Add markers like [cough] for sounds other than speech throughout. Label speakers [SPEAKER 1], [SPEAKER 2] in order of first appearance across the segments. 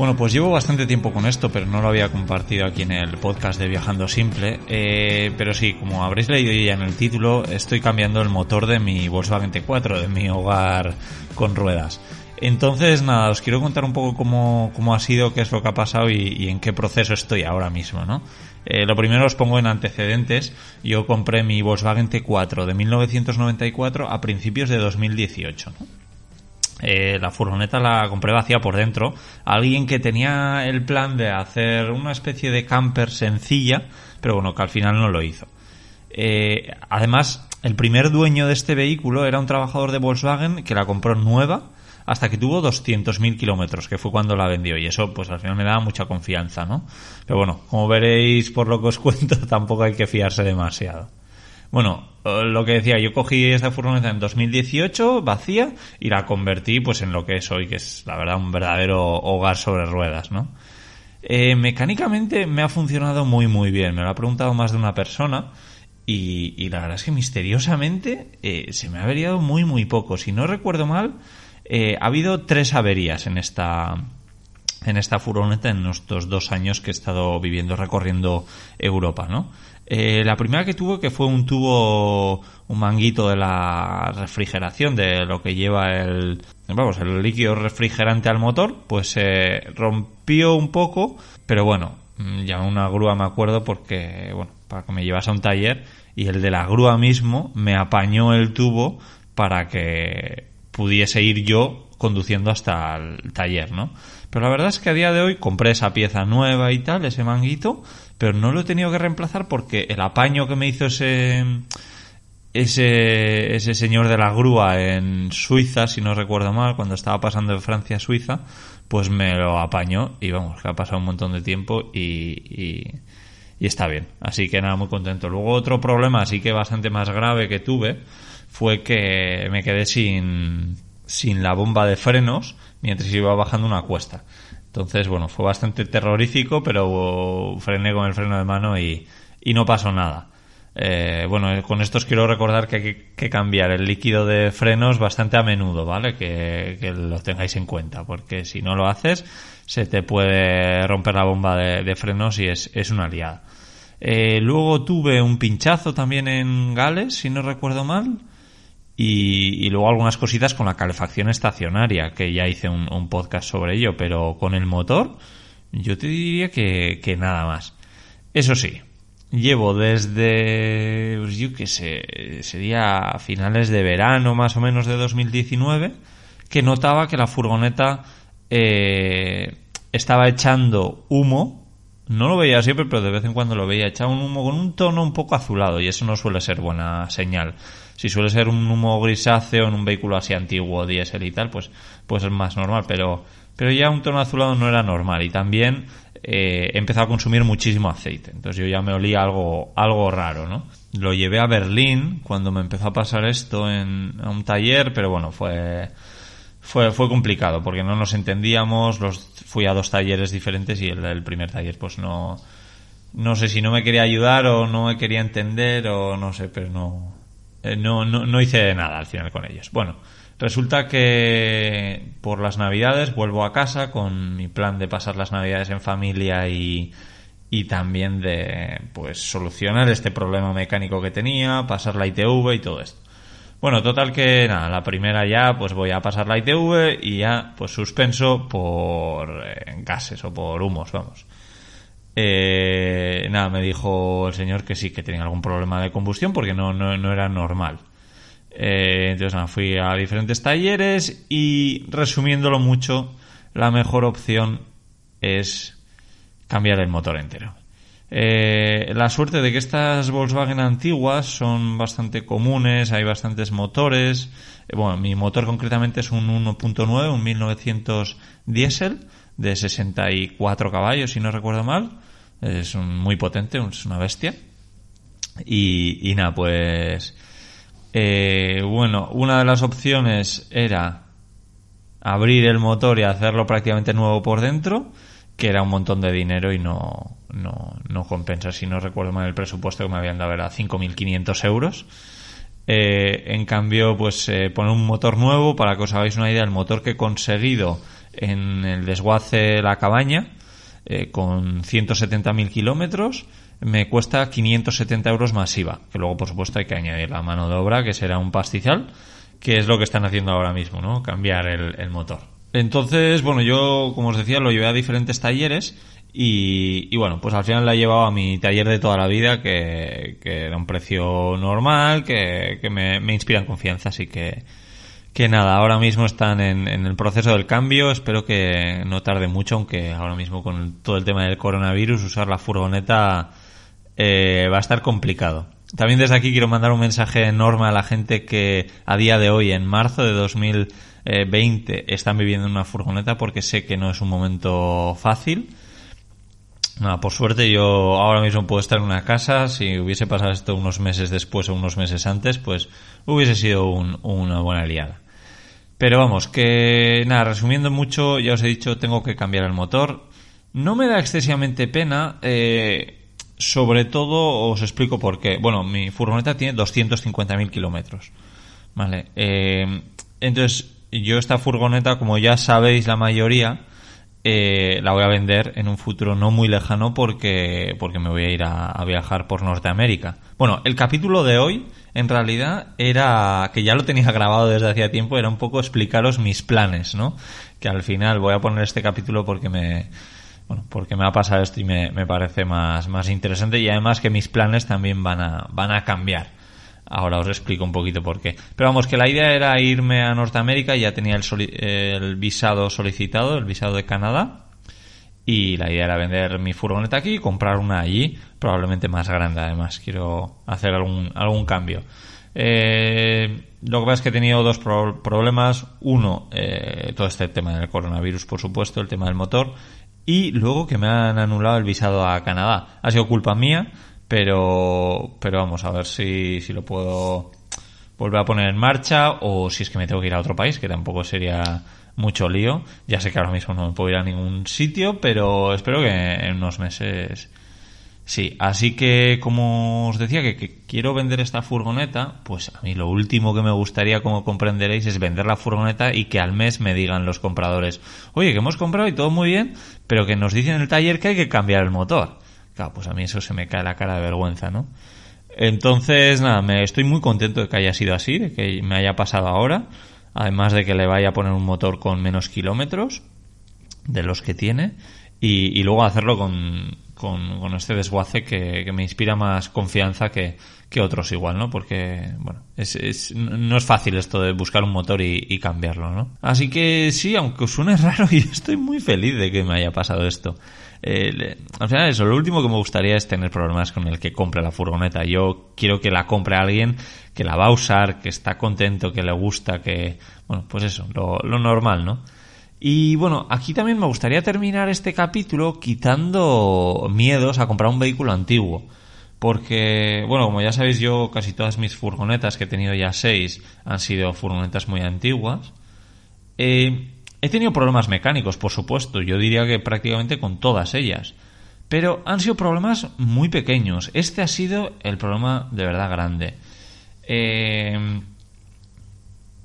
[SPEAKER 1] Bueno, pues llevo bastante tiempo con esto, pero no lo había compartido aquí en el podcast de Viajando Simple. Eh, pero sí, como habréis leído ya en el título, estoy cambiando el motor de mi Volkswagen T4, de mi hogar con ruedas. Entonces, nada, os quiero contar un poco cómo, cómo ha sido, qué es lo que ha pasado y, en qué proceso estoy ahora mismo, ¿no? Eh, lo primero os pongo en antecedentes. Yo compré mi Volkswagen T4 de 1994 a principios de 2018, ¿no? Eh, la furgoneta la compré vacía por dentro. Alguien que tenía el plan de hacer una especie de camper sencilla, pero bueno, que al final no lo hizo. Eh, además, el primer dueño de este vehículo era un trabajador de Volkswagen que la compró nueva hasta que tuvo 200.000 kilómetros, que fue cuando la vendió. Y eso, pues al final me daba mucha confianza, ¿no? Pero bueno, como veréis por lo que os [laughs] cuento, tampoco hay que fiarse demasiado. Bueno, lo que decía, yo cogí esta furgoneta en 2018, vacía, y la convertí pues en lo que es hoy, que es la verdad un verdadero hogar sobre ruedas, ¿no? Eh, mecánicamente me ha funcionado muy muy bien, me lo ha preguntado más de una persona y, la verdad es que misteriosamente eh, se me ha averiado muy muy poco. Si no recuerdo mal, ha habido tres averías en esta, en esta furgoneta en estos dos años que he estado viviendo recorriendo Europa, ¿no? Eh, la primera que tuvo que fue un tubo, un manguito de la refrigeración, de lo que lleva el, vamos, el líquido refrigerante al motor, pues se rompió un poco, pero bueno, mm, ya una grúa me acuerdo porque, bueno, para que me llevase a un taller y el de la grúa mismo me apañó el tubo para que pudiese ir yo conduciendo hasta el taller, ¿no? Pero la verdad es que a día de hoy compré esa pieza nueva y tal, ese manguito, pero no lo he tenido que reemplazar porque el apaño que me hizo ese ese, ese señor de la grúa en Suiza, si no recuerdo mal, cuando estaba pasando de Francia a Suiza, pues me lo apañó y vamos, que ha pasado un montón de tiempo y, y, está bien. Así que nada, muy contento. Luego otro problema, así que bastante más grave que tuve, fue que me quedé sin, sin la bomba de frenos mientras iba bajando una cuesta. Entonces, bueno, fue bastante terrorífico, pero frené con el freno de mano y, no pasó nada. Eh, bueno, con esto os quiero recordar que hay que cambiar el líquido de frenos bastante a menudo, ¿vale? Que, lo tengáis en cuenta, porque si no lo haces, se te puede romper la bomba de, frenos y es, es una liada. Eh, luego tuve un pinchazo también en Gales, si no recuerdo mal. Y, luego algunas cositas con la calefacción estacionaria, que ya hice un, podcast sobre ello, pero con el motor yo te diría que, nada más. Eso sí, llevo desde, pues yo qué sé, sería a finales de verano más o menos de 2019, que notaba que la furgoneta eh, estaba echando humo. No lo veía siempre, pero de vez en cuando lo veía. Echaba un humo con un tono un poco azulado y eso no suele ser buena señal. Si suele ser un humo grisáceo en un vehículo así antiguo, diésel y tal, pues, pues es más normal, pero, pero ya un tono azulado no era normal y también eh, he empezado a consumir muchísimo aceite. Entonces yo ya me olía algo, algo raro, ¿no? Lo llevé a Berlín cuando me empezó a pasar esto en un taller, pero bueno, fue, fue, fue complicado porque no nos entendíamos, los, fui a dos talleres diferentes y el, el primer taller pues no, no sé si no me quería ayudar o no me quería entender o no sé, pero no, eh, no, no, no hice nada al final con ellos. Bueno, resulta que por las navidades vuelvo a casa con mi plan de pasar las navidades en familia y, y también de pues solucionar este problema mecánico que tenía, pasar la ITV y todo esto. Bueno, total que nada, la primera ya pues voy a pasar la ITV y ya pues suspenso por eh, gases o por humos, vamos. Eh, nada, me dijo el señor que sí, que tenía algún problema de combustión porque no, no, era normal. Eh, entonces nada, fui a diferentes talleres y resumiéndolo mucho, la mejor opción es cambiar el motor entero. Eh, la suerte de que estas Volkswagen antiguas son bastante comunes, hay bastantes motores. Eh, bueno, mi motor concretamente es un 1.9, un 1900 diésel de 64 caballos, si no recuerdo mal. Es muy potente, es una bestia. Y, nada, pues. Eh, bueno, una de las opciones era abrir el motor y hacerlo prácticamente nuevo por dentro, que era un montón de dinero y no, no, no compensa. Si no recuerdo mal el presupuesto que me habían dado era 5.500 euros. Eh, en cambio, pues eh, poner un motor nuevo, para que os hagáis una idea, el motor que he conseguido en el desguace La Cabaña, eh, con 170.000 kilómetros, me cuesta 570 euros masiva. Que luego, por supuesto, hay que añadir la mano de obra, que será un pastizal, que es lo que están haciendo ahora mismo, ¿no? Cambiar el motor. Entonces, bueno, yo, como os decía, lo llevé a diferentes talleres y, bueno, pues al final la he llevado a mi taller de toda la vida, que, era un precio normal, que, me, me, inspira en confianza, así que, que nada, ahora mismo están en, el proceso del cambio, espero que no tarde mucho, aunque ahora mismo con todo el tema del coronavirus, usar la furgoneta eh, va a estar complicado. También desde aquí quiero mandar un mensaje enorme a la gente que a día de hoy, en marzo de 2020, están viviendo en una furgoneta porque sé que no es un momento fácil Nada, por suerte yo ahora mismo puedo estar en una casa. Si hubiese pasado esto unos meses después o unos meses antes, pues hubiese sido una buena liada. Pero vamos, que nada, resumiendo mucho, ya os he dicho, tengo que cambiar el motor. No me da excesivamente pena, eh, sobre todo os explico por qué. Bueno, mi furgoneta tiene 250.000 kilómetros. Vale, eh, entonces yo esta furgoneta, como ya sabéis la mayoría, eh, la voy a vender en un futuro no muy lejano porque, porque me voy a ir a, viajar por Norteamérica. Bueno, el capítulo de hoy en realidad era, que ya lo tenía [laughs] grabado desde hacía tiempo, era un poco explicaros mis planes, ¿no? Que al final voy a poner este capítulo porque me, bueno, porque me ha pasado esto y me, me parece más, más interesante y además que mis planes también van a, van a cambiar. Ahora os explico un poquito por qué. Pero vamos, que la idea era irme a Norteamérica, ya tenía el, visado solicitado, el visado de Canadá. Y la idea era vender mi furgoneta aquí y comprar una allí, probablemente más grande además. Quiero hacer algún, algún cambio. Eh, lo que pasa es que he tenido dos problemas. Uno, eh, todo este tema del coronavirus, por supuesto, el tema del motor. Y luego que me han anulado el visado a Canadá. Ha sido culpa mía pero, pero vamos a ver si, si lo puedo volver a poner en marcha o si es que me tengo que ir a otro país, que tampoco sería mucho lío. Ya sé que ahora mismo no me puedo ir a ningún sitio, pero espero que en unos meses sí. Así que, como os decía, que, quiero vender esta furgoneta, pues a mí lo último que me gustaría, como comprenderéis, es vender la furgoneta y que al mes me digan los compradores, oye, que hemos comprado y todo muy bien, pero que nos dicen en el taller que hay que cambiar el motor pues a mí eso se me cae la cara de vergüenza, ¿no? Entonces, nada, me estoy muy contento de que haya sido así, de que me haya pasado ahora, además de que le vaya a poner un motor con menos kilómetros de los que tiene y, luego hacerlo con, con, este desguace que, me inspira más confianza que, que, otros igual, ¿no? Porque, bueno, es, no es fácil esto de buscar un motor y, y cambiarlo, ¿no? Así que sí, aunque suene [laughs] raro, yo estoy muy feliz de que me haya pasado esto. Eh, al final eso, lo último que me gustaría es tener problemas con el que compre la furgoneta. Yo quiero que la compre alguien que la va a usar, que está contento, que le gusta, que, bueno, pues eso, lo, normal, ¿no? Y bueno, aquí también me gustaría terminar este capítulo quitando miedos a comprar un vehículo antiguo. Porque, bueno, como ya sabéis, yo casi todas mis furgonetas, que he tenido ya seis, han sido furgonetas muy antiguas. Eh, He tenido problemas mecánicos, por supuesto, yo diría que prácticamente con todas ellas. Pero han sido problemas muy pequeños. Este ha sido el problema de verdad grande. Eh,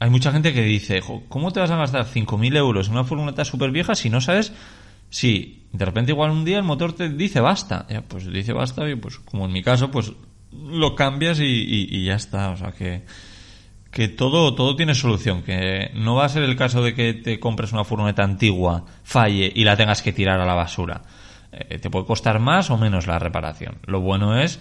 [SPEAKER 1] hay mucha gente que dice, ¿cómo te vas a gastar 5.000 euros en una furgoneta súper vieja si no sabes si de repente igual un día el motor te dice basta? pues dice basta y pues como en mi caso, pues lo cambias y ya está. O sea que que todo, todo tiene solución, que no va a ser el caso de que te compres una furgoneta antigua, falle y la tengas que tirar a la basura. Eh, te puede costar más o menos la reparación. Lo bueno es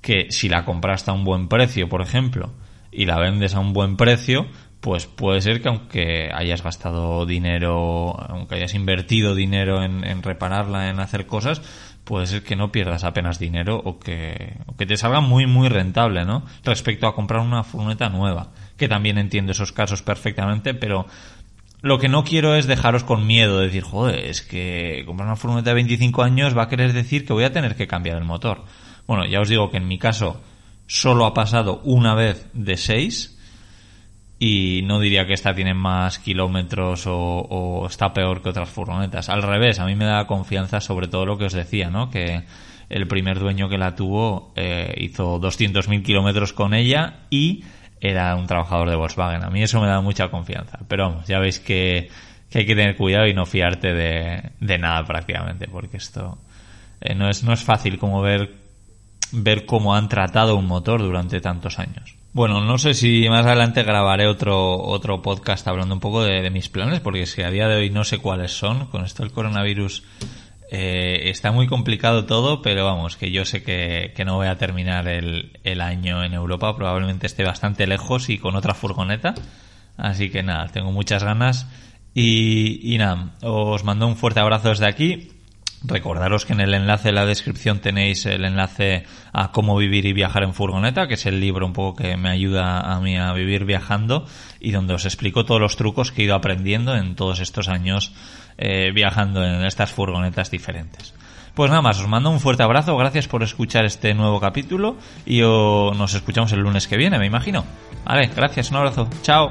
[SPEAKER 1] que si la compraste a un buen precio, por ejemplo, y la vendes a un buen precio, pues puede ser que aunque hayas gastado dinero, aunque hayas invertido dinero en, repararla, en hacer cosas, puede ser que no pierdas apenas dinero o que, o que te salga muy, muy rentable, ¿no? Respecto a comprar una furgoneta nueva, que también entiendo esos casos perfectamente, pero lo que no quiero es dejaros con miedo, de decir, joder, es que comprar una furgoneta de 25 años va a querer decir que voy a tener que cambiar el motor. Bueno, ya os digo que en mi caso solo ha pasado una vez de 6 y no diría que esta tiene más kilómetros o, está peor que otras furgonetas. Al revés, a mí me da confianza sobre todo lo que os decía, ¿no? Que el primer dueño que la tuvo eh, hizo 200.000 kilómetros con ella y era un trabajador de Volkswagen. A mí eso me da mucha confianza. Pero vamos, ya veis que, hay que tener cuidado y no fiarte de, nada prácticamente, porque esto eh, no, es, no es fácil como ver, ver cómo han tratado un motor durante tantos años. Bueno, no sé si más adelante grabaré otro, otro podcast hablando un poco de, mis planes, porque es que a día de hoy no sé cuáles son. Con esto del coronavirus eh, está muy complicado todo, pero vamos, que yo sé que, no voy a terminar el, el, año en Europa, probablemente esté bastante lejos y con otra furgoneta. Así que nada, tengo muchas ganas. Y, y nada, os mando un fuerte abrazo desde aquí Recordaros que en el enlace de la descripción tenéis el enlace a cómo vivir y viajar en furgoneta, que es el libro un poco que me ayuda a mí a vivir viajando y donde os explico todos los trucos que he ido aprendiendo en todos estos años eh, viajando en estas furgonetas diferentes. Pues nada más, os mando un fuerte abrazo, gracias por escuchar este nuevo capítulo y nos escuchamos el lunes que viene, me imagino. Vale, gracias, un abrazo, chao.